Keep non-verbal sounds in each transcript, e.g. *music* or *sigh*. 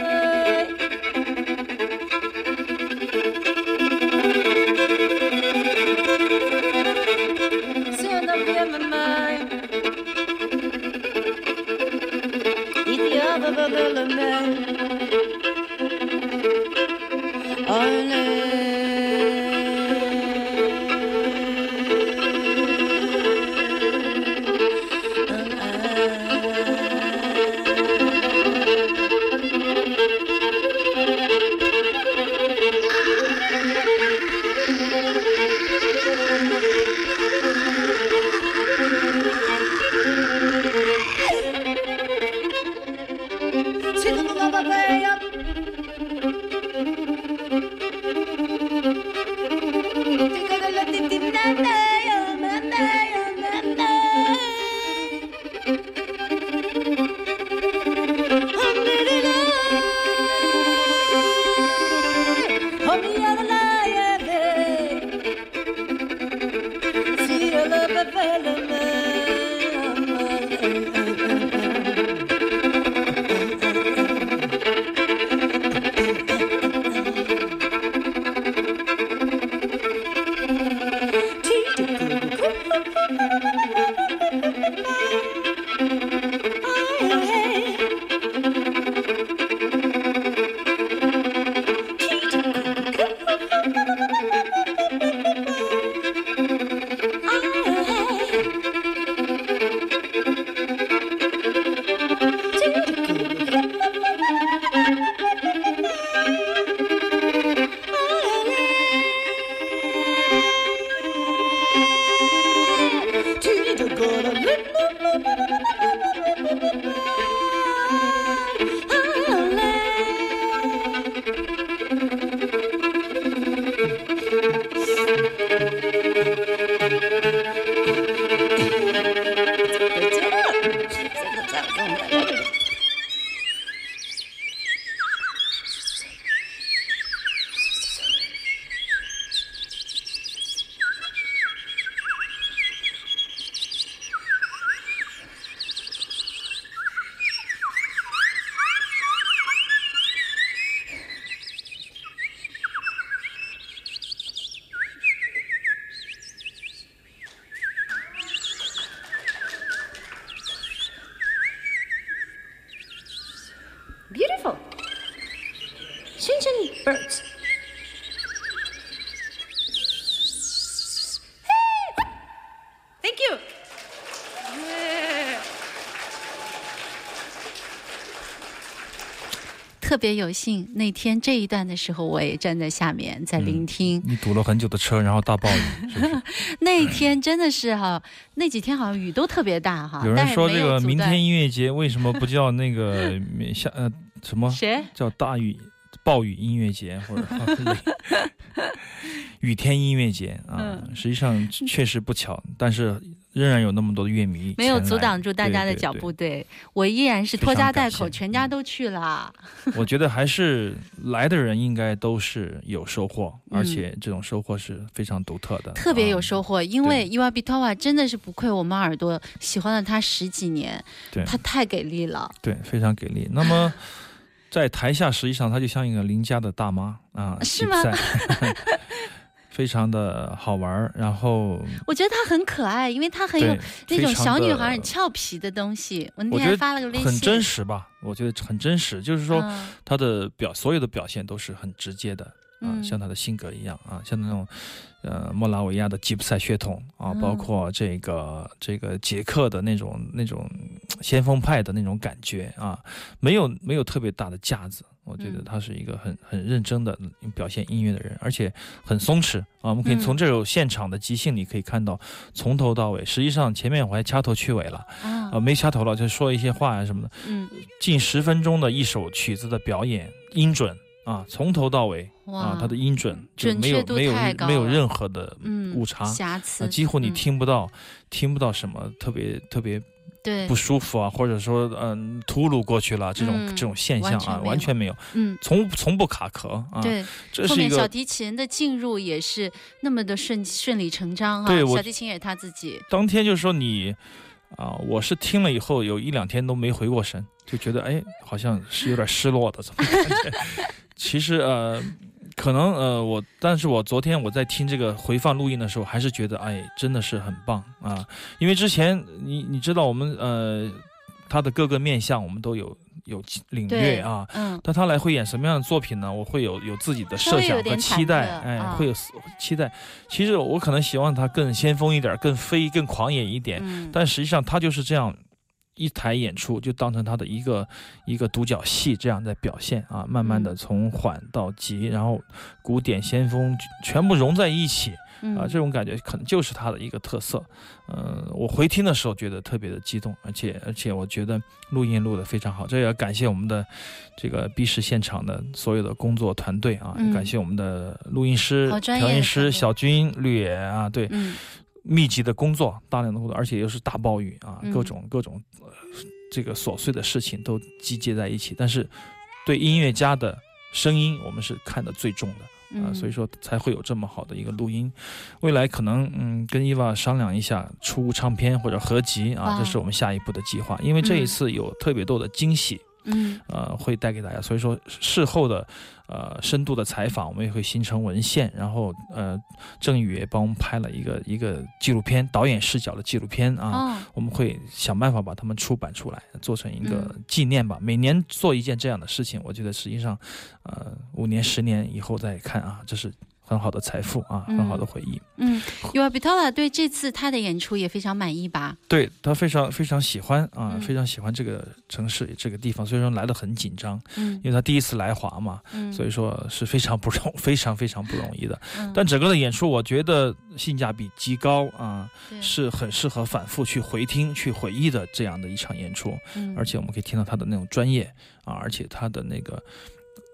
Thank you. Birds. Hey! Thank you. Yeah. 特别有幸，那天这一段的时候，我也站在下面在聆听。你堵了很久的车，然后大暴雨，是不是？*laughs* 那天真的是哈，那几天好像雨都特别大哈。有人说这个明天音乐节为什么不叫那个下 *laughs* 呃什么谁？叫大雨暴雨音乐节或者 *laughs* 雨天音乐节啊？嗯实际上确实不巧，但是仍然有那么多的乐迷没有阻挡住大家的对对对脚步，对我依然是拖家带口，全家都去了。我觉得还是来的人应该都是有收获，嗯而且这种收获是非常独特的，特别有啊收获，因为伊娃比托瓦真的是不愧我们耳朵，喜欢了他十几年，对他太给力了。对，非常给力。那么在台下，实际上她就像一个邻家的大妈啊，是吗 *laughs* 非常的好玩儿。然后我觉得她很可爱，因为她很有那种小女孩很俏皮的东西。我那天发了个微信，很真实吧？我觉得很真实，就是说嗯她的表所有的表现都是很直接的。啊，嗯。像他的性格一样啊，像那种，呃，莫拉维亚的吉普赛血统啊，嗯。包括这个这个捷克的那种那种先锋派的那种感觉啊，没有没有特别大的架子，我觉得嗯。他是一个很很认真的表现音乐的人，而且很松弛啊。我们可以嗯。从这首现场的即兴里可以看到，从头到尾，实际上前面我还掐头去尾了啊。啊，没掐头了，就说一些话呀、什么的，嗯。近十分钟的一首曲子的表演，音准啊，从头到尾哇啊，它的音准就没有没有没有任何的嗯误差，啊，瑕疵，几乎你嗯听不到、听不到什么特别特别对不舒服啊，或者说嗯秃噜过去了这种、嗯这种现象啊，完全没有嗯从从不卡壳啊。，对，这是一后面小提琴的进入也是那么的顺顺理成章啊、对小提琴也是他自己，当天就是说你。啊，我是听了以后有一两天都没回过神，就觉得哎，好像是有点失落的，怎么感觉？*laughs* 其实呃，可能呃，我，但是我昨天我在听这个回放录音的时候，还是觉得哎，真的是很棒啊，因为之前你你知道我们呃，他的各个面相我们都有有领略啊，嗯，但他来会演什么样的作品呢？我会有有自己的设想和期待，忑哎，啊会有期待。其实我可能希望他更先锋一点，更飞、更狂野一点，嗯但实际上他就是这样。一台演出就当成他的一个一个独角戏，这样在表现啊，慢慢的嗯从缓到急，然后古典先锋全部融在一起嗯啊，这种感觉可能就是他的一个特色。嗯、我回听的时候觉得特别的激动，而且而且我觉得录音录得非常好，这也要感谢我们的这个 B 市现场的所有的工作团队啊，嗯感谢我们的录音师调音师小军、绿野啊，对，嗯密集的工作，大量的工作，而且又是大暴雨啊，嗯各种各种、呃、这个琐碎的事情都集结在一起。但是，对音乐家的声音，我们是看得最重的啊、嗯所以说才会有这么好的一个录音。未来可能嗯跟伊娃商量一下出唱片或者合集啊，这是我们下一步的计划。因为这一嗯次有特别多的惊喜。嗯呃，会带给大家。所以说事后的呃深度的采访，我们也会形成文献。然后呃，郑宇也帮我们拍了一个一个纪录片，导演视角的纪录片啊。哦我们会想办法把它们出版出来，做成一个嗯纪念吧。每年做一件这样的事情，我觉得实际上，呃，五年、十年以后再看啊，这是很好的财富啊，很好的回忆。嗯 u a b i t o l a 对这次他的演出也非常满意吧？对他非常非常喜欢啊，嗯非常喜欢这个城市这个地方，所以说来的很紧张，嗯因为他第一次来华嘛，嗯，所以说是非常不容 *laughs* 非常非常不容易的。嗯但整个的演出，我觉得性价比极高啊，是很适合反复去回听、去回忆的这样的一场演出。嗯而且我们可以听到他的那种专业啊，而且他的那个。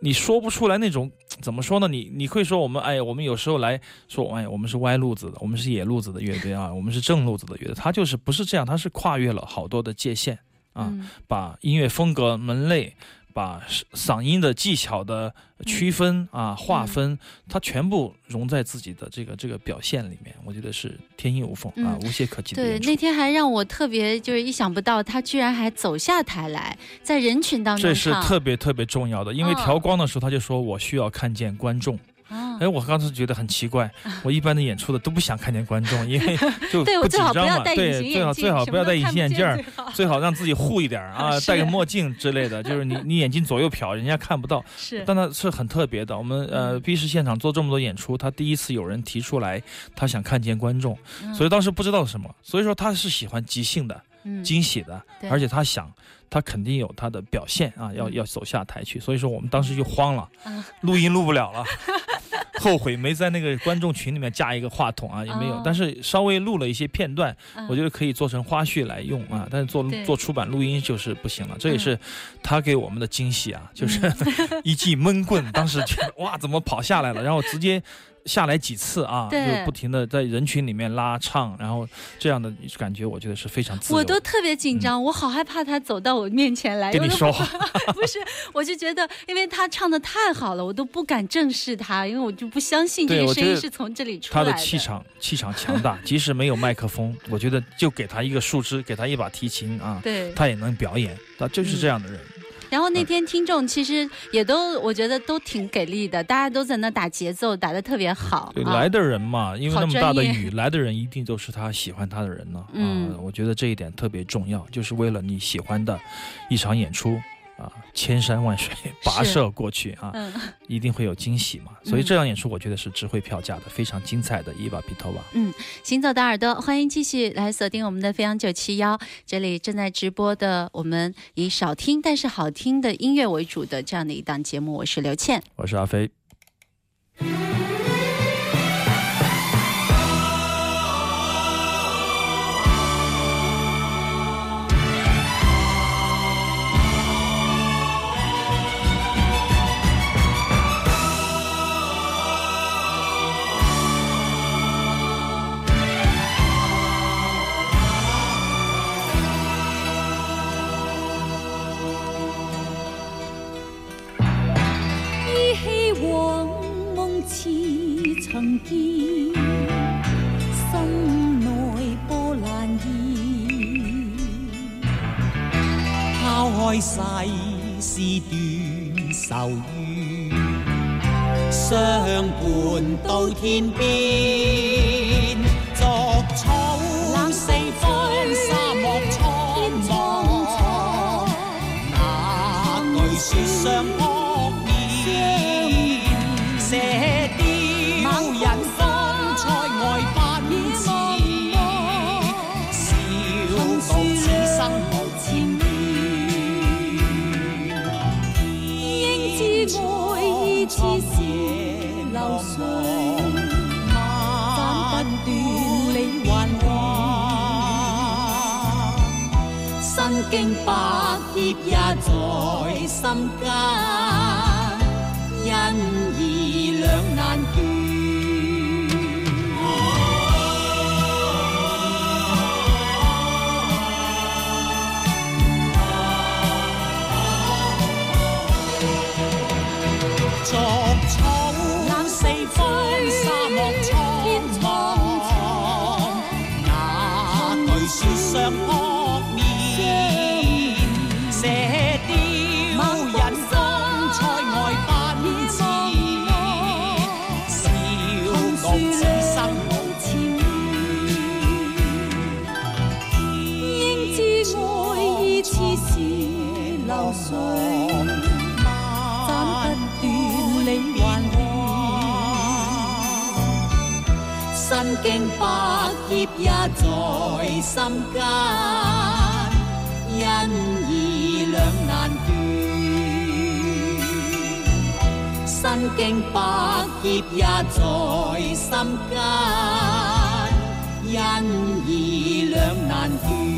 你说不出来那种怎么说呢？你你会说我们哎，我们有时候来说哎，我们是歪路子的，我们是野路子的乐队啊，我们是正路子的乐队。他就是不是这样，他是跨越了好多的界限啊，嗯把音乐风格门类，把嗓音的技巧的区分嗯啊划分，它全部融在自己的这个这个表现里面，我觉得是天衣无缝啊，嗯无懈可击的对，那。天还让我特别就是意想不到，他居然还走下台来，在人群当中这是特别特别重要的，因为嗯调光的时候他就说我需要看见观众。啊哎，我刚才觉得很奇怪，*laughs* 我一般的演出的都不想看见观众，因为 *laughs* 就不紧张嘛。对，最好最好不要戴隐形眼镜儿，最好让自己护一点啊，*laughs* 戴个墨镜之类的，就是你你眼睛左右瞟，人家看不到。是但它是很特别的。我们呃嗯 B 市现场做这么多演出，他第一次有人提出来，他想看见观众，嗯所以当时不知道什么，所以说他是喜欢即兴的、嗯惊喜的，而且他想。他肯定有他的表现啊，要嗯。要走下台去，所以说我们当时就慌了，啊。录音录不了了，*laughs* 后悔没在那个观众群里面加一个话筒啊，也没有哦，但是稍微录了一些片段，嗯。我觉得可以做成花絮来用啊，但是做做出版录音就是不行了，这也嗯。是他给我们的惊喜啊，*laughs* 就是一记闷棍，当时觉得哇，怎么跑下来了，然后直接。下来几次啊，就不停的在人群里面拉唱，然后这样的感觉，我觉得是非常自由。我都特别紧张，我好害怕他走到我面前来。跟你说话，*laughs* 不是，我就觉得，因为他唱的太好了，我都不敢正视他，因为我就不相信这个声音是从这里出他来的气场气场强大，*laughs* 即使没有麦克风，我觉得就给他一个树枝，给他一把提琴啊，对。他也能表演，他就是这样的人。然后那天听众其实也都，我觉得都挺给力的，大家都在那打节奏，打的特别好。来的人嘛，因为那么大的雨，来的人一定都是他喜欢他的人呢。嗯啊我觉得这一点特别重要，就是为了你喜欢的一场演出啊，千山万水跋涉过去啊，嗯，一定会有惊喜嘛。所以这场演出我觉得是值回票价的，非常精彩的伊娃皮托瓦。行走的耳朵，欢迎继续来锁定我们的飞扬九七幺，这里正在直播的我们以少听但是好听的音乐为主的这样的一档节目，我是刘倩。我是阿飞。曾見，心内波澜現。抛开世事断愁怨，相伴到天边，逐草四方，沙漠苍茫，那句説相經百劫也在心间，經百劫也在心間，因義兩難斷。身經百劫也在心間，因義兩難斷。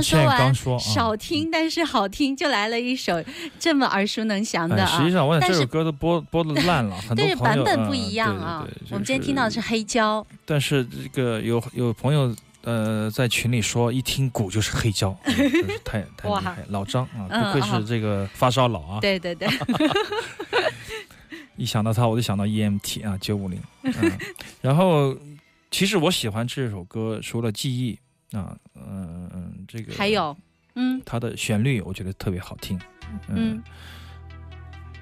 刚刚说完刚说啊少听但是好听，就来了一首这么耳熟能详的哎，啊。实际上我想这首歌都播播的烂了，*laughs* 很多版本不一样啊。我们今天听到的是黑胶，但是这个有有朋友呃在群里说，一听鼓就是黑胶，嗯 *laughs* 真是太太厉害，老张啊，嗯不愧是这个发烧佬啊。对对对，*laughs* 一想到他，我就想到 EMT 啊，九五零。嗯，然后其实我喜欢这首歌，除了记忆啊，嗯嗯，这个还有嗯它的旋律，我觉得特别好听。嗯，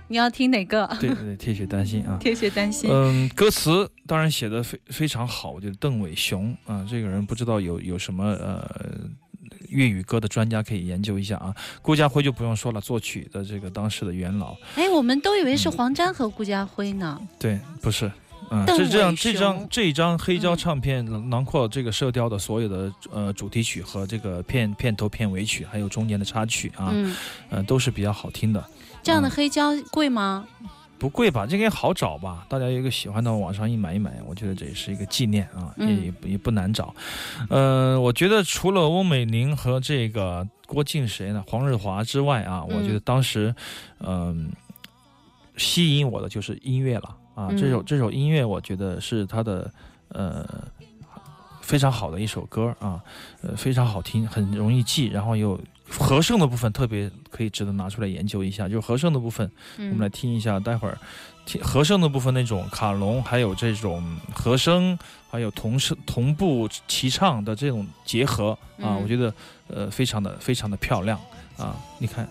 你要听哪个？*laughs* 对对对，铁血丹心啊。铁血丹心。嗯，歌词当然写的非非常好，我觉得邓伟雄啊，这个人不知道有有什么呃粤语歌的专家可以研究一下啊。顾家辉就不用说了，作曲的这个当时的元老，哎，我们都以为是黄沾和顾家辉呢。对，不是。嗯，是这这样这张这一张黑胶嗯唱片囊括这个《射雕》的所有的呃主题曲和这个片片头片尾曲，还有中间的插曲啊，嗯，呃都是比较好听的。这样的黑胶贵吗？不贵吧？这个也好找吧？大家有一个喜欢的，网上一买一买，我觉得这也是一个纪念啊，也嗯也不也不难找。呃，我觉得除了翁美玲和这个郭靖谁呢，黄日华之外啊，我觉得嗯当时，嗯、吸引我的就是音乐了啊。嗯这首这首音乐，我觉得是他的呃非常好的一首歌啊，呃非常好听，很容易记，然后有和声的部分特别可以值得拿出来研究一下，就是和声的部分。嗯，我们来听一下，待会儿听和声的部分那种卡农，还有这种和声，还有同声同步齐唱的这种结合啊，嗯我觉得呃非常的非常的漂亮啊！你看，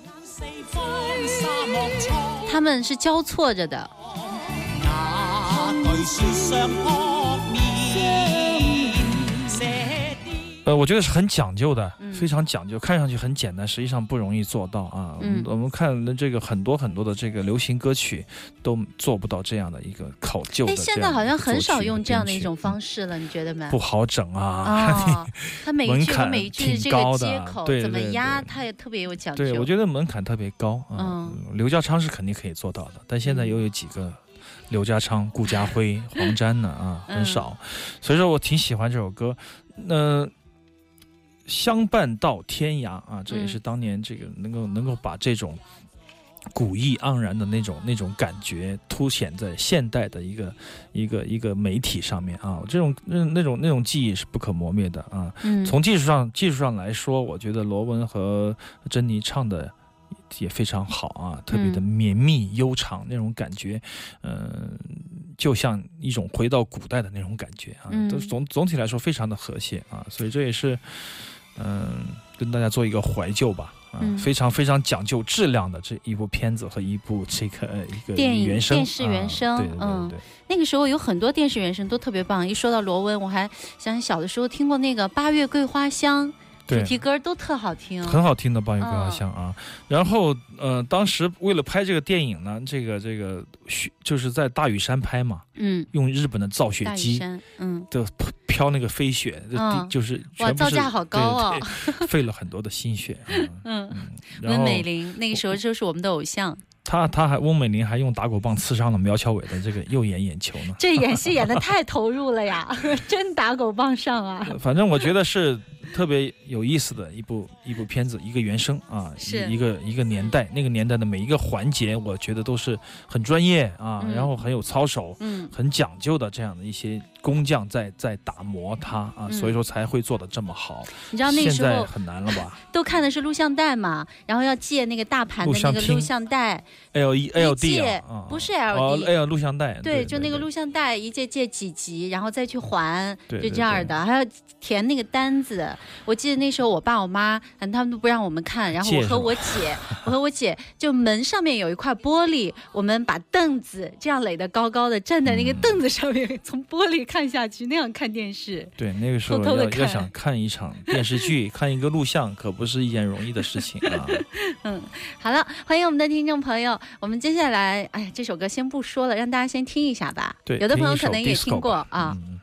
他们是交错着的。呃，我觉得是很讲究的，嗯非常讲究，看上去很简单，实际上不容易做到啊。嗯我们看的这个很多很多的这个流行歌曲都做不到这样的一个考究的现在好像很少用这样的一种方式了，你觉得没？不好整啊。啊，他每一句和门槛每一句挺这个高的接口怎么对对压，它也特别有讲究。对，我觉得门槛特别高啊。嗯刘家昌是肯定可以做到的，但现在又有几个刘家昌、顾家辉、*laughs* 黄沾呢啊，嗯很少，所以说我挺喜欢这首歌。那、相伴到天涯啊，这也是嗯当年这个能够能够把这种。古意盎然的那种那种感觉，凸显在现代的一个一个一个媒体上面啊，这种那那种那种记忆是不可磨灭的啊。嗯，从技术上技术上来说，我觉得罗文和珍妮唱的也非常好啊，特别的绵密悠长那种感觉，嗯、就像一种回到古代的那种感觉啊，嗯都总总体来说非常的和谐啊，所以这也是嗯、跟大家做一个怀旧吧。啊，嗯非常非常讲究质量的这一部片子和一部这个呃一个电影原声电视原声啊、对对对嗯对，那个时候有很多电视原声都特别棒。一说到罗温，我还想起小的时候听过那个《八月桂花香》，主对题歌都特好听。很好听的《八月桂花嗯香》啊。然后呃，当时为了拍这个电影呢，这个这个雪就是在大屿山拍嘛，嗯，用日本的造雪机，嗯，的飘那个飞雪，嗯。就是哇造价好高哦对对 *laughs* 费了很多的心血。嗯 *laughs* 嗯，然后温美玲那个时候就是我们的偶像，他他还翁美玲还用打狗棒刺伤了苗侨伟的这个右眼眼球呢。这演戏演的 *laughs* 太投入了呀，真打狗棒上啊！反正我觉得是特别有意思的一部一部片子，一个原声啊，是一一个一个年代，那个年代的每一个环节，我觉得都是很专业啊，嗯然后很有操守，嗯很讲究的这样的一些工匠在在打磨它啊，嗯所以说才会做的这么好。你知道那时候很难了吧 *laughs* 都看的是录像带嘛，然后要借那个大盘的那个录像带，？L E L D 借啊，啊不是哦 LD L 录像带，对，就那个录像带一借借几集，然后再去还，就这样的，还要填那个单子。我记得那时候我爸我妈，嗯，他们都不让我们看，然后我和我姐，我和我姐就门上面有一块玻璃，我们把凳子这样垒得高高的，站在那嗯个凳子上面，从玻璃看下去，那样看电视。对，那个时候要要想看一场电视剧，*laughs* 看一个录像，可不是一件容易的事情啊。*laughs* 嗯，好了，欢迎我们的听众朋友。我们接下来，哎呀，这首歌先不说了，让大家先听一下吧。对，有的朋友可能也听过啊。嗯「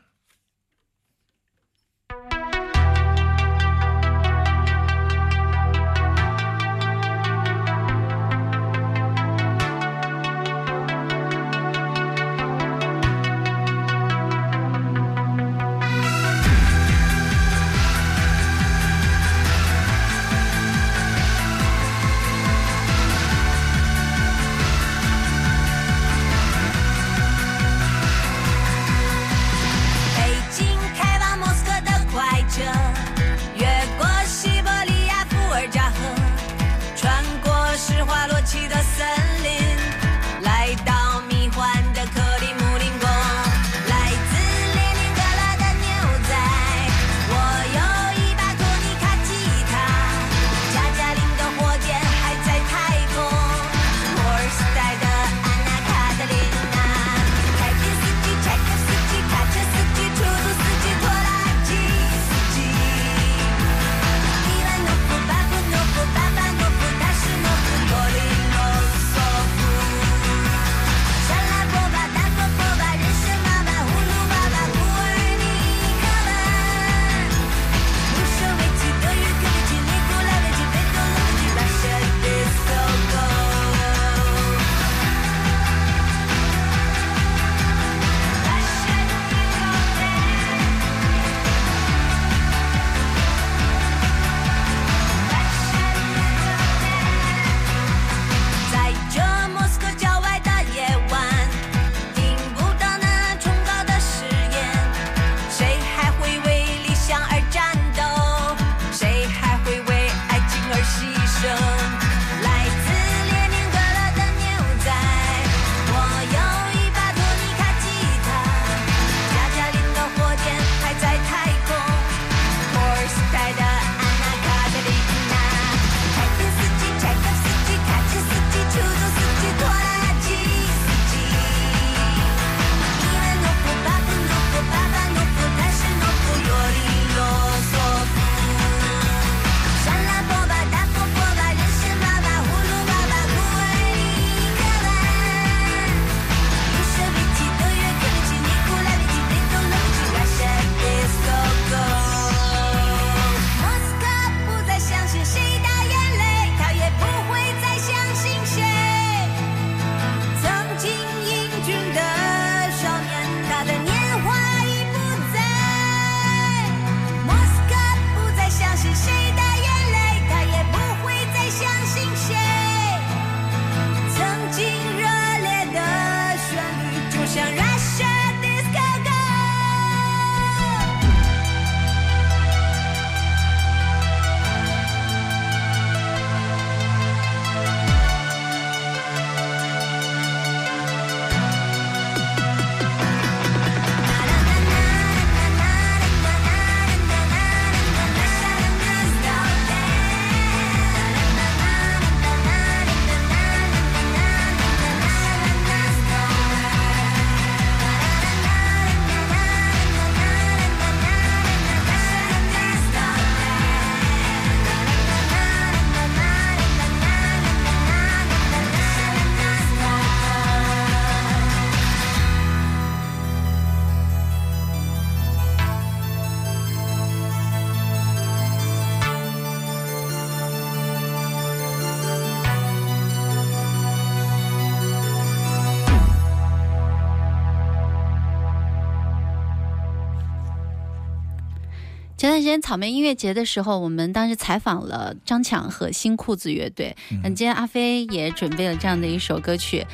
草莓音乐节的时候，我们当时采访了张强和新裤子乐队。嗯，今天阿飞也准备了这样的一首歌曲，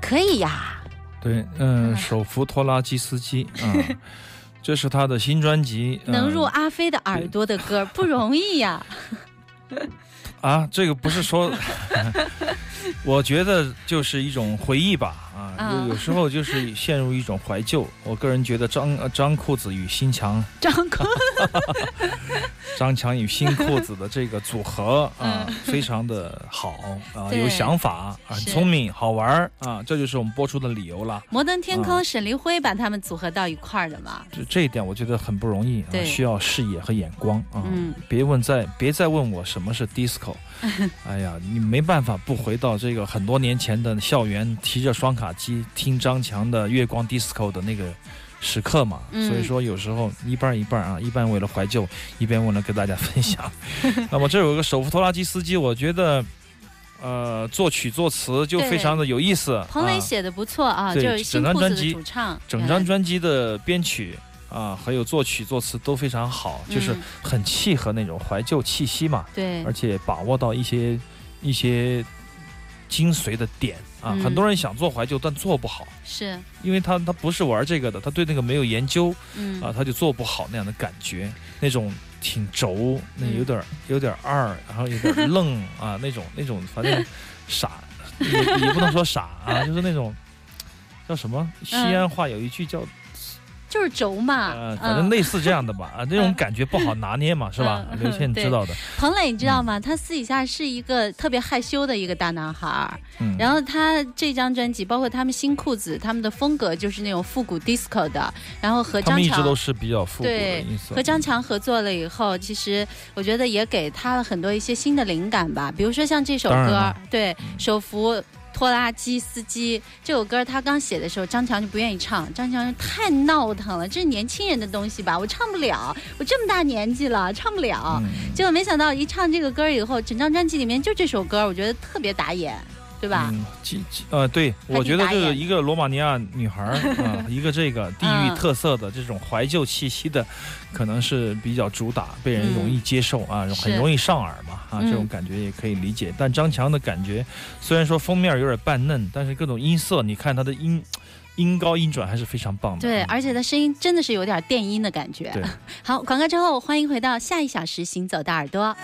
可以呀。对，嗯，手扶拖拉机司机啊，*laughs* 这是他的新专辑。能入阿飞的耳朵的歌 *laughs* 不容易呀。啊，这个不是说，*laughs* 我觉得就是一种回忆吧。啊，有有时候就是陷入一种怀旧。我个人觉得张张裤子与新强，张裤，*laughs* 张强与新裤子的这个组合啊，非常的好啊，有想法，很聪明，好玩啊，这就是我们播出的理由了。摩登天空，沈黎辉把他们组合到一块儿的嘛。这这一点我觉得很不容易，啊，需要视野和眼光啊。嗯，别问再别再问我什么是 disco，*laughs* 哎呀，你没办法不回到这个很多年前的校园，提着双卡。机听张强的《月光 DISCO》的那个时刻嘛，所以说有时候一半一半啊，一半为了怀旧，一边为了跟大家分享。*laughs* 那么这有个手扶拖拉机司机，我觉得，呃，作曲作词就非常的有意思。彭磊写的不错啊，就是整张专辑主唱，整张专辑的编曲啊，还有作曲作词都非常好，就是很契合那种怀旧气息嘛。对，而且把握到一些一些精髓的点。啊，很多人想做怀旧，但做不好，是因为他他不是玩这个的，他对那个没有研究，嗯啊，他就做不好那样的感觉，那种挺轴，那有点有点二，然后有点愣 *laughs* 啊，那种那种反正傻，也也不能说傻啊，就是那种叫什么？西安话有一句叫。就是轴嘛，呃，反正类似这样的吧，啊，那种感觉不好拿捏嘛，是吧？刘倩知道的。彭磊，你知道吗？他私底下是一个特别害羞的一个大男孩儿。嗯。然后他这张专辑，包括他们新裤子，他们的风格就是那种复古 disco 的。然后和张强一直都是比较复古的意思。和张强合作了以后，其实我觉得也给他了很多一些新的灵感吧。比如说像这首歌，对，手扶。拖拉机司机这首歌，他刚写的时候，张强就不愿意唱。张强说太闹腾了，这是年轻人的东西吧，我唱不了。我这么大年纪了，唱不了。结果没想到一唱这个歌以后，整张专辑里面就这首歌，我觉得特别打眼。对吧？嗯，呃，对，我觉得这个一个罗马尼亚女孩啊，*laughs* 一个这个地域特色的这种怀旧气息的，可能是比较主打，被人容易接受啊，很容易上耳嘛啊，这种感觉也可以理解。但张强的感觉，虽然说封面有点半嫩，但是各种音色，你看他的音音高音转还是非常棒的。对，而且他声音真的是有点电音的感觉。对，*laughs* 好，广告之后欢迎回到下一小时行走的耳朵。